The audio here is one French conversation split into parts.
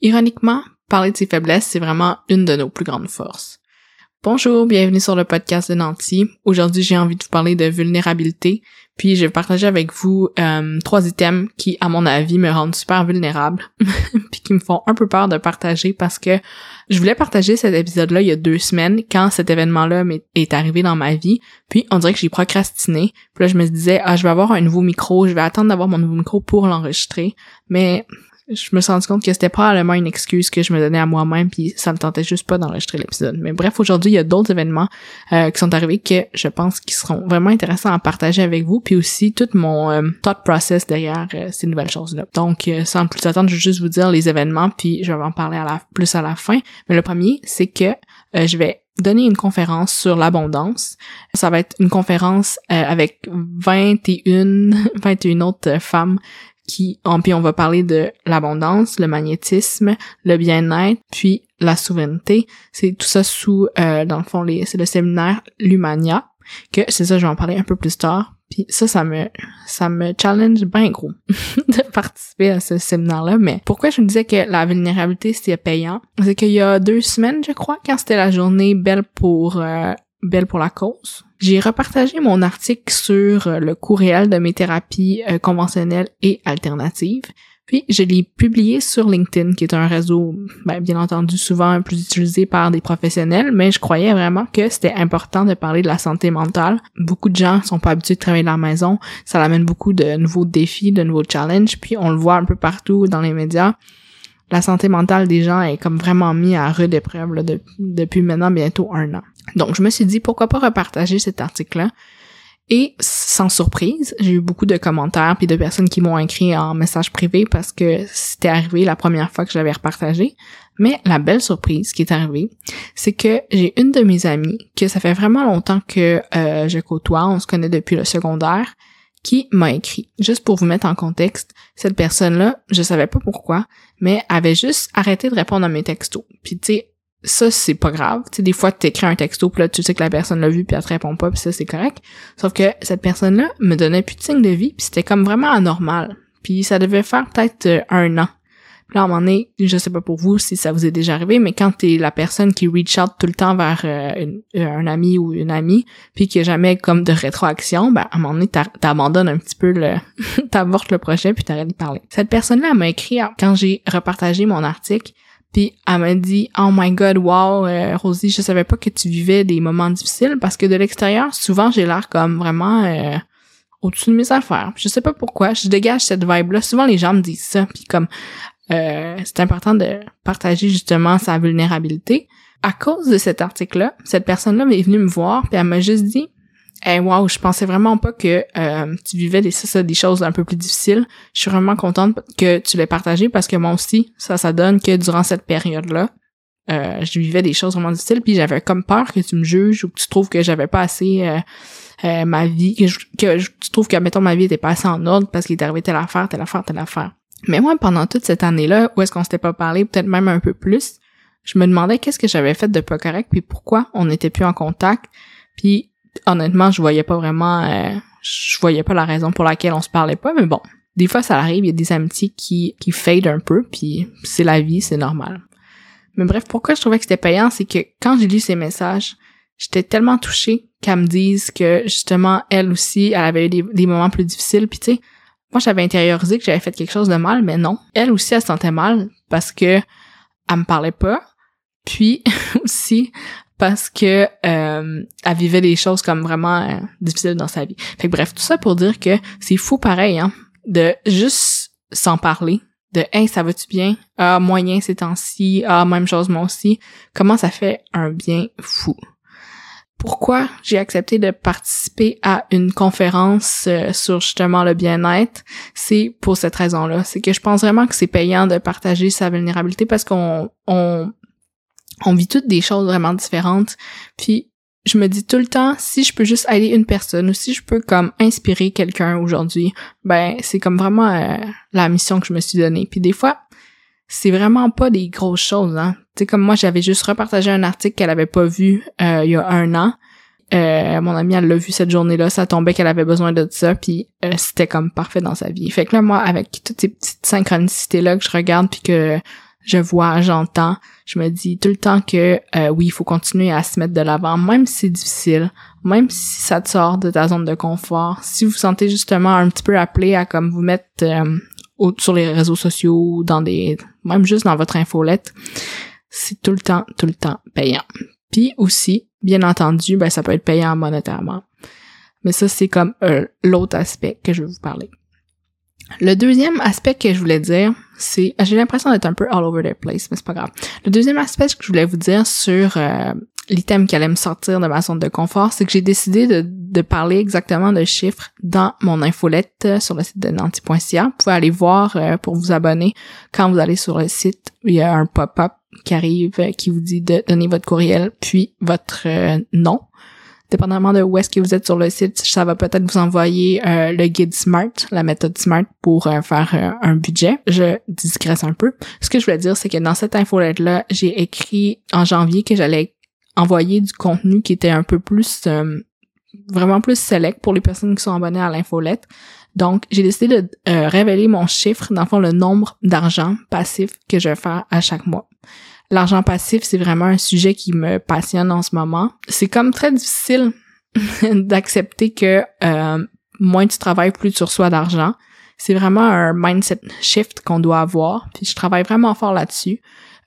Ironiquement, parler de ses faiblesses, c'est vraiment une de nos plus grandes forces. Bonjour, bienvenue sur le podcast de Nancy. Aujourd'hui, j'ai envie de vous parler de vulnérabilité, puis je vais partager avec vous euh, trois items qui, à mon avis, me rendent super vulnérable, puis qui me font un peu peur de partager parce que je voulais partager cet épisode-là il y a deux semaines quand cet événement-là est arrivé dans ma vie, puis on dirait que j'ai procrastiné, puis là je me disais ah je vais avoir un nouveau micro, je vais attendre d'avoir mon nouveau micro pour l'enregistrer, mais je me suis rendu compte que c'était probablement une excuse que je me donnais à moi-même puis ça me tentait juste pas d'enregistrer l'épisode. Mais bref, aujourd'hui, il y a d'autres événements euh, qui sont arrivés que je pense qui seront vraiment intéressants à partager avec vous puis aussi tout mon euh, thought process derrière euh, ces nouvelles choses-là. Donc, sans plus attendre, je vais juste vous dire les événements puis je vais en parler à la, plus à la fin. Mais le premier, c'est que je vais donner une conférence sur l'abondance. Ça va être une conférence avec 21 21 autres femmes qui, en, puis on va parler de l'abondance, le magnétisme, le bien-être, puis la souveraineté. C'est tout ça sous, euh, dans le fond, les, c'est le séminaire Lumania, que c'est ça, je vais en parler un peu plus tard. Puis ça, ça me, ça me challenge bien gros de participer à ce séminaire-là. Mais pourquoi je me disais que la vulnérabilité, c'était payant? C'est qu'il y a deux semaines, je crois, quand c'était la journée belle pour euh, Belle pour la cause. J'ai repartagé mon article sur euh, le coût réel de mes thérapies euh, conventionnelles et alternatives. Puis je l'ai publié sur LinkedIn, qui est un réseau, ben, bien entendu, souvent plus utilisé par des professionnels, mais je croyais vraiment que c'était important de parler de la santé mentale. Beaucoup de gens sont pas habitués de travailler de la maison, ça amène beaucoup de nouveaux défis, de nouveaux challenges, puis on le voit un peu partout dans les médias. La santé mentale des gens est comme vraiment mis à rude épreuve depuis maintenant bientôt un an. Donc, je me suis dit, pourquoi pas repartager cet article-là? Et sans surprise, j'ai eu beaucoup de commentaires puis de personnes qui m'ont écrit en message privé parce que c'était arrivé la première fois que j'avais repartagé. Mais la belle surprise qui est arrivée, c'est que j'ai une de mes amies que ça fait vraiment longtemps que euh, je côtoie, on se connaît depuis le secondaire, qui m'a écrit. Juste pour vous mettre en contexte, cette personne-là, je savais pas pourquoi, mais avait juste arrêté de répondre à mes textos. Puis tu sais, ça c'est pas grave. Tu sais des fois tu écris un texto puis là tu sais que la personne l'a vu puis elle te répond pas puis ça c'est correct. Sauf que cette personne là me donnait plus de signe de vie puis c'était comme vraiment anormal. Puis ça devait faire peut-être euh, un an. Puis là à un moment donné je sais pas pour vous si ça vous est déjà arrivé mais quand t'es la personne qui reach out tout le temps vers euh, euh, un ami ou une amie puis qui a jamais comme de rétroaction ben à un moment donné t'abandonnes un petit peu le le projet puis t'arrêtes de parler. Cette personne là m'a écrit quand j'ai repartagé mon article puis elle m'a dit "Oh my god, wow, euh, Rosie, je savais pas que tu vivais des moments difficiles parce que de l'extérieur, souvent j'ai l'air comme vraiment euh, au-dessus de mes affaires. Je sais pas pourquoi, je dégage cette vibe là. Souvent les gens me disent ça, puis comme euh, c'est important de partager justement sa vulnérabilité. À cause de cet article-là, cette personne-là m'est venue me voir, puis elle m'a juste dit Hey, wow, je pensais vraiment pas que euh, tu vivais des, ça, des choses un peu plus difficiles. Je suis vraiment contente que tu l'aies partagé parce que moi aussi, ça, ça donne que durant cette période-là, euh, je vivais des choses vraiment difficiles, puis j'avais comme peur que tu me juges ou que tu trouves que j'avais pas assez euh, euh ma vie, que, que tu trouves que, mettons, ma vie était pas assez en ordre parce qu'il est arrivé telle affaire, telle affaire, telle affaire. Mais moi, pendant toute cette année-là, où est-ce qu'on s'était pas parlé, peut-être même un peu plus, je me demandais qu'est-ce que j'avais fait de pas correct, puis pourquoi on n'était plus en contact, puis honnêtement, je voyais pas vraiment, euh, je voyais pas la raison pour laquelle on se parlait pas, mais bon, des fois ça arrive, il y a des amitiés qui qui fade un peu, puis c'est la vie, c'est normal. Mais bref, pourquoi je trouvais que c'était payant, c'est que quand j'ai lu ces messages, j'étais tellement touchée qu'elle me dise que justement elle aussi, elle avait eu des, moments plus difficiles, puis tu sais, moi j'avais intériorisé que j'avais fait quelque chose de mal, mais non, elle aussi elle se sentait mal parce que elle me parlait pas, puis aussi parce que euh, elle vivait des choses comme vraiment euh, difficiles dans sa vie. Fait que bref, tout ça pour dire que c'est fou pareil, hein, de juste s'en parler, de « Hey, ça va-tu bien? Ah, moyen ces temps-ci. Ah, même chose moi aussi. » Comment ça fait un bien fou. Pourquoi j'ai accepté de participer à une conférence euh, sur justement le bien-être, c'est pour cette raison-là. C'est que je pense vraiment que c'est payant de partager sa vulnérabilité parce qu'on on, on vit toutes des choses vraiment différentes. Puis je me dis tout le temps, si je peux juste aider une personne ou si je peux comme inspirer quelqu'un aujourd'hui, ben c'est comme vraiment euh, la mission que je me suis donnée. Puis des fois, c'est vraiment pas des grosses choses. Hein. Tu sais, comme moi, j'avais juste repartagé un article qu'elle avait pas vu euh, il y a un an. Euh, mon amie, elle l'a vu cette journée-là, ça tombait qu'elle avait besoin de ça, puis c'était comme parfait dans sa vie. Fait que là, moi, avec toutes ces petites synchronicités-là que je regarde, puis que je vois, j'entends, je me dis tout le temps que euh, oui, il faut continuer à se mettre de l'avant, même si c'est difficile, même si ça te sort de ta zone de confort. Si vous sentez justement un petit peu appelé à comme vous mettre euh, sur les réseaux sociaux, dans des, même juste dans votre infolette, c'est tout le temps, tout le temps payant. Puis aussi, bien entendu, ben ça peut être payant monétairement. Mais ça, c'est comme euh, l'autre aspect que je vais vous parler. Le deuxième aspect que je voulais dire, c'est, j'ai l'impression d'être un peu all over the place, mais c'est pas grave. Le deuxième aspect que je voulais vous dire sur euh, l'item qui allait me sortir de ma zone de confort, c'est que j'ai décidé de, de, parler exactement de chiffres dans mon infolette euh, sur le site de nanti.ca. Vous pouvez aller voir euh, pour vous abonner. Quand vous allez sur le site, il y a un pop-up qui arrive qui vous dit de donner votre courriel puis votre nom dépendamment de où est-ce que vous êtes sur le site, ça va peut-être vous envoyer euh, le guide SMART, la méthode SMART pour euh, faire euh, un budget. Je discrète un peu. Ce que je voulais dire, c'est que dans cette infolette-là, j'ai écrit en janvier que j'allais envoyer du contenu qui était un peu plus vraiment plus select pour les personnes qui sont abonnées à l'infolette. Donc, j'ai décidé de révéler mon chiffre, dans le fond, le nombre d'argent passif que je vais faire à chaque mois. L'argent passif, c'est vraiment un sujet qui me passionne en ce moment. C'est comme très difficile d'accepter que euh, moins tu travailles, plus tu reçois d'argent. C'est vraiment un mindset shift qu'on doit avoir. Puis je travaille vraiment fort là-dessus.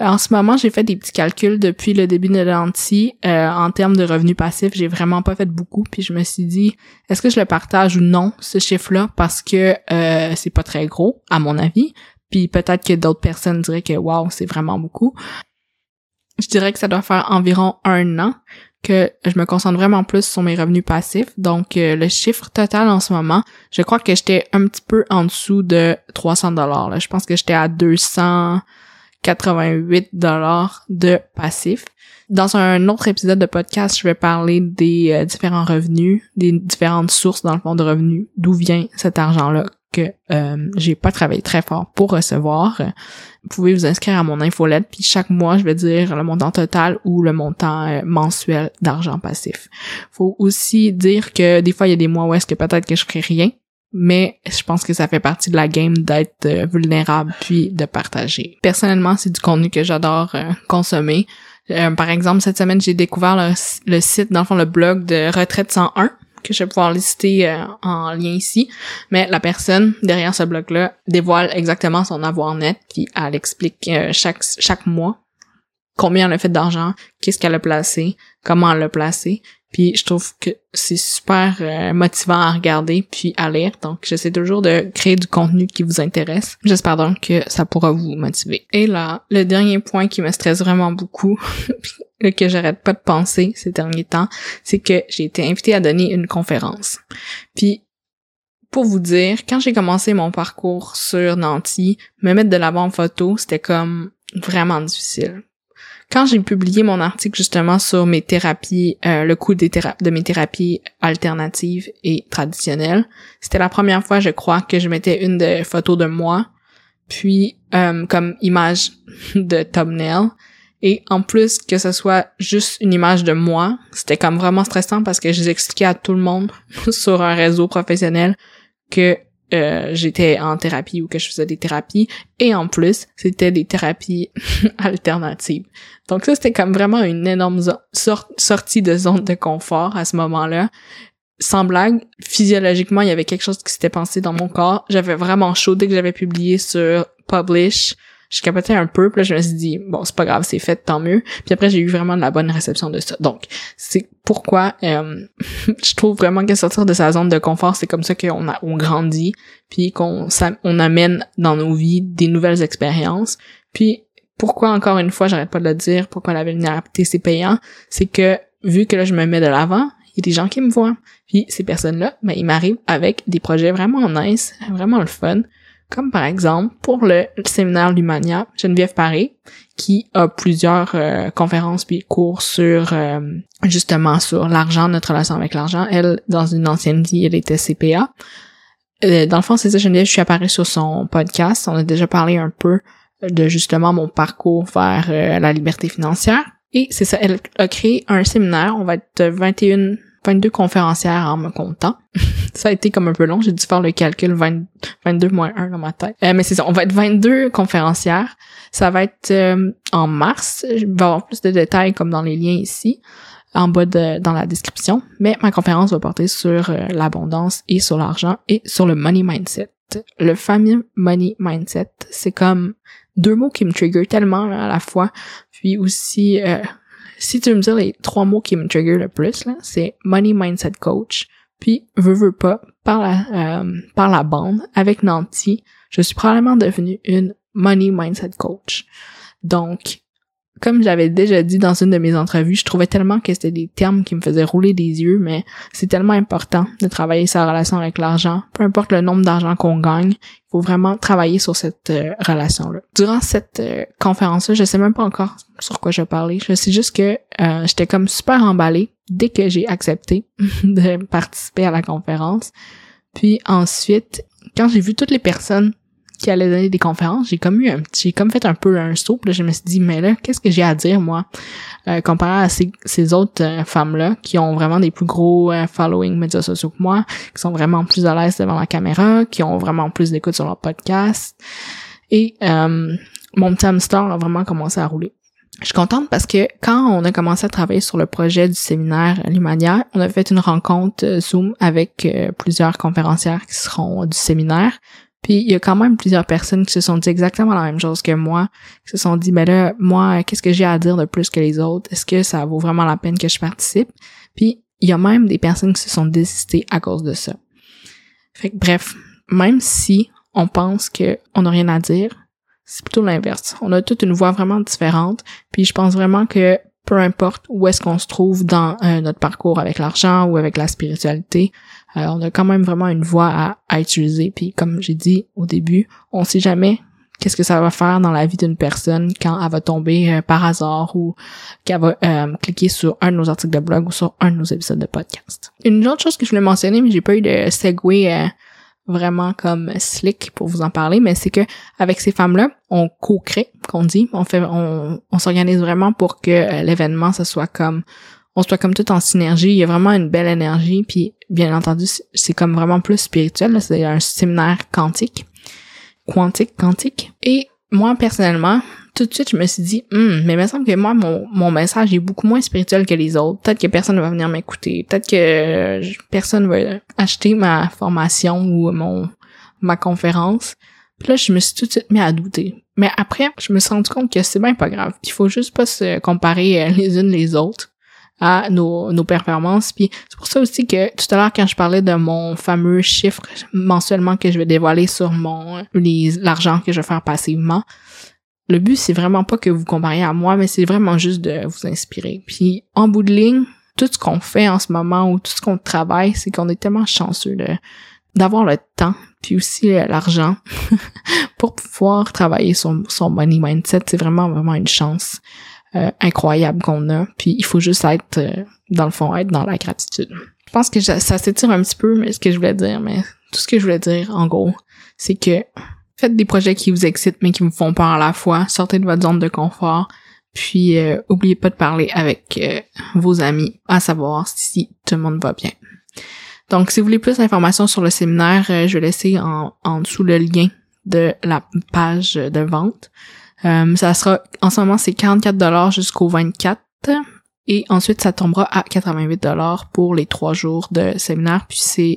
Euh, en ce moment, j'ai fait des petits calculs depuis le début de l'anti euh, en termes de revenus passifs. J'ai vraiment pas fait beaucoup. Puis je me suis dit, est-ce que je le partage ou non ce chiffre-là? Parce que euh, c'est pas très gros à mon avis. Puis peut-être que d'autres personnes diraient que wow, c'est vraiment beaucoup je dirais que ça doit faire environ un an que je me concentre vraiment plus sur mes revenus passifs. Donc, euh, le chiffre total en ce moment, je crois que j'étais un petit peu en dessous de 300 dollars. Je pense que j'étais à 288 dollars de passifs. Dans un autre épisode de podcast, je vais parler des euh, différents revenus, des différentes sources dans le fond de revenus, d'où vient cet argent-là que euh, j'ai pas travaillé très fort pour recevoir. Vous pouvez vous inscrire à mon infolette, puis chaque mois, je vais dire le montant total ou le montant euh, mensuel d'argent passif. Faut aussi dire que des fois, il y a des mois où est-ce que peut-être que je ferai rien, mais je pense que ça fait partie de la game d'être euh, vulnérable puis de partager. Personnellement, c'est du contenu que j'adore consommer. par exemple, cette semaine, j'ai découvert le, le, site, dans le fond, le blog de Retraite 101 que je vais pouvoir lister euh, en lien ici, mais la personne derrière ce blog-là dévoile exactement son avoir net, puis elle explique euh, chaque chaque mois combien elle a fait d'argent, qu'est-ce qu'elle a placé, comment elle l'a placé, puis je trouve que c'est super euh, motivant à regarder puis à lire. Donc j'essaie toujours de créer du contenu qui vous intéresse. J'espère donc que ça pourra vous motiver. Et là, le dernier point qui me stresse vraiment beaucoup que j'arrête pas de penser ces derniers temps, c'est que j'ai été invitée à donner une conférence. Puis pour vous dire, quand j'ai commencé mon parcours sur Nancy, me mettre de l'avant en photo, c'était comme vraiment difficile. Quand j'ai publié mon article justement sur mes thérapies, euh, le coût des de mes thérapies alternatives et traditionnelles, c'était la première fois, je crois, que je mettais une de photos de moi, puis euh, comme image de thumbnail, et en plus que ce soit juste une image de moi, c'était comme vraiment stressant parce que je à tout le monde sur un réseau professionnel que euh, j'étais en thérapie ou que je faisais des thérapies et en plus c'était des thérapies alternatives. Donc ça c'était comme vraiment une énorme sortie de zone de confort à ce moment-là. Sans blague, physiologiquement il y avait quelque chose qui s'était passé dans mon corps. J'avais vraiment chaud dès que j'avais publié sur Publish je capotais un peu, puis là je me suis dit bon c'est pas grave, c'est fait, tant mieux. Puis après j'ai eu vraiment de la bonne réception de ça. Donc c'est pourquoi euh, je trouve vraiment que sortir de sa zone de confort, c'est comme ça qu'on a on grandit, puis qu'on on amène dans nos vies des nouvelles expériences. Puis pourquoi encore une fois, j'arrête pas de le dire, pourquoi la vulnérabilité c'est payant, c'est que vu que là je me mets de l'avant, il y a des gens qui me voient. Puis ces personnes-là, ben, ils m'arrivent avec des projets vraiment nice, vraiment le fun. Comme par exemple, pour le, séminaire Lumania, Geneviève Paré, qui a plusieurs euh, conférences puis cours sur euh, justement sur l'argent, notre relation avec l'argent. Elle, dans une ancienne vie, elle était CPA. Euh, dans le fond, c'est ça, Geneviève, je suis apparue sur son podcast. On a déjà parlé un peu de justement mon parcours vers la liberté financière. Et c'est ça, elle a créé un séminaire. On va être 21 22 conférencières en me comptant. ça a été comme un peu long, j'ai dû faire le calcul 22 moins 1 dans ma tête. Euh, mais c'est ça, on va être 22 conférencières. Ça va être euh, en mars. Je vais avoir plus de détails comme dans les liens ici, en bas de, dans la description. Mais ma conférence va porter sur euh, l'abondance et sur l'argent et sur le money mindset. Le fameux money mindset, c'est comme deux mots qui me trigger tellement à la fois. Puis aussi, euh, si tu veux me dire les trois mots qui me trigger le plus, là, c'est money mindset coach. Puis, veux, veux pas, par la, par la bande, avec Nanti, je suis probablement devenue une money mindset coach. Donc, comme j'avais déjà dit dans une de mes entrevues, je trouvais tellement que c'était des termes qui me faisaient rouler des yeux, mais c'est tellement important de travailler sa relation avec l'argent. Peu importe le nombre d'argent qu'on gagne, il faut vraiment travailler sur cette euh, relation-là. Durant cette euh, conférence-là, je sais même pas encore sur quoi je parlais. Je sais juste que euh, j'étais comme super emballée dès que j'ai accepté de participer à la conférence. Puis ensuite, quand j'ai vu toutes les personnes qui allait donner des conférences, j'ai comme eu un j'ai comme fait un peu un saut, là je me suis dit mais là qu'est-ce que j'ai à dire moi? Euh, comparé à ces, ces autres euh, femmes là qui ont vraiment des plus gros euh, following médias sociaux que moi, qui sont vraiment plus à l'aise devant la caméra, qui ont vraiment plus d'écoute sur leur podcast et euh, mon petit hamster a vraiment commencé à rouler. Je suis contente parce que quand on a commencé à travailler sur le projet du séminaire Limanière, on a fait une rencontre Zoom avec plusieurs conférencières qui seront du séminaire. Puis il y a quand même plusieurs personnes qui se sont dit exactement la même chose que moi, qui se sont dit mais là moi qu'est-ce que j'ai à dire de plus que les autres? Est-ce que ça vaut vraiment la peine que je participe? Puis il y a même des personnes qui se sont désistées à cause de ça. Fait que bref, même si on pense que on n'a rien à dire, c'est plutôt l'inverse. On a toute une voix vraiment différente, puis je pense vraiment que peu importe où est-ce qu'on se trouve dans euh, notre parcours avec l'argent ou avec la spiritualité, euh, on a quand même vraiment une voie à, utiliser. Puis comme j'ai dit au début, on sait jamais qu'est-ce que ça va faire dans la vie d'une personne quand elle va tomber euh, par hasard ou qu'elle va euh, cliquer sur un de nos articles de blog ou sur un de nos épisodes de podcast. Une autre chose que je voulais mentionner, mais j'ai pas eu de segue vraiment comme slick pour vous en parler, mais c'est que avec ces femmes-là, on co-crée, qu'on dit, on fait, on, on s'organise vraiment pour que l'événement, ce soit comme on soit comme tout en synergie. Il y a vraiment une belle énergie. Puis, bien entendu, c'est comme vraiment plus spirituel. C'est un séminaire quantique. Quantique, quantique. Et moi, personnellement, tout de suite, je me suis dit, hmm, mais il me semble que moi, mon, mon message est beaucoup moins spirituel que les autres. Peut-être que personne ne va venir m'écouter. Peut-être que personne va acheter ma formation ou mon ma conférence. Puis là, je me suis tout de suite mis à douter. Mais après, je me suis rendu compte que c'est bien pas grave. Il faut juste pas se comparer euh, les unes les autres à nos, nos performances. Puis c'est pour ça aussi que tout à l'heure, quand je parlais de mon fameux chiffre mensuellement que je vais dévoiler sur mon l'argent que je vais faire passivement, le but, c'est vraiment pas que vous compariez à moi, mais c'est vraiment juste de vous inspirer. Puis en bout de ligne, tout ce qu'on fait en ce moment ou tout ce qu'on travaille, c'est qu'on est tellement chanceux de d'avoir le temps puis aussi l'argent pour pouvoir travailler son, son money mindset. C'est vraiment, vraiment une chance. Euh, incroyable qu'on a. Puis il faut juste être, euh, dans le fond, être dans la gratitude. Je pense que ça s'étire un petit peu, mais ce que je voulais dire, mais tout ce que je voulais dire, en gros, c'est que faites des projets qui vous excitent mais qui vous font peur à la fois. Sortez de votre zone de confort. Puis euh, oubliez pas de parler avec vos amis, à savoir si tout le monde va bien. Donc, si vous voulez plus d'informations sur le séminaire, je vais laisser en, en dessous le lien de la page de vente. Euh, ça sera, en ce moment, c'est 44 dollars jusqu'au 24. Et ensuite, ça tombera à 88 dollars pour les trois jours de séminaire. Puis c'est,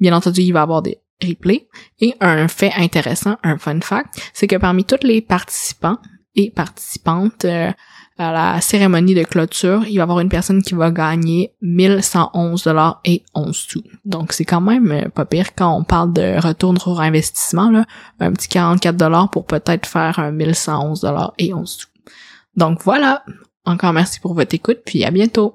bien entendu, il va y avoir des replays. Et un fait intéressant, un fun fact, c'est que parmi tous les participants et participantes, euh, à la cérémonie de clôture, il va y avoir une personne qui va gagner 1111 dollars et 11 sous. Donc c'est quand même euh, pas pire quand on parle de retour sur investissement là, un petit 44 dollars pour peut-être faire un 1111 dollars et 11 sous. Donc voilà, encore merci pour votre écoute puis à bientôt.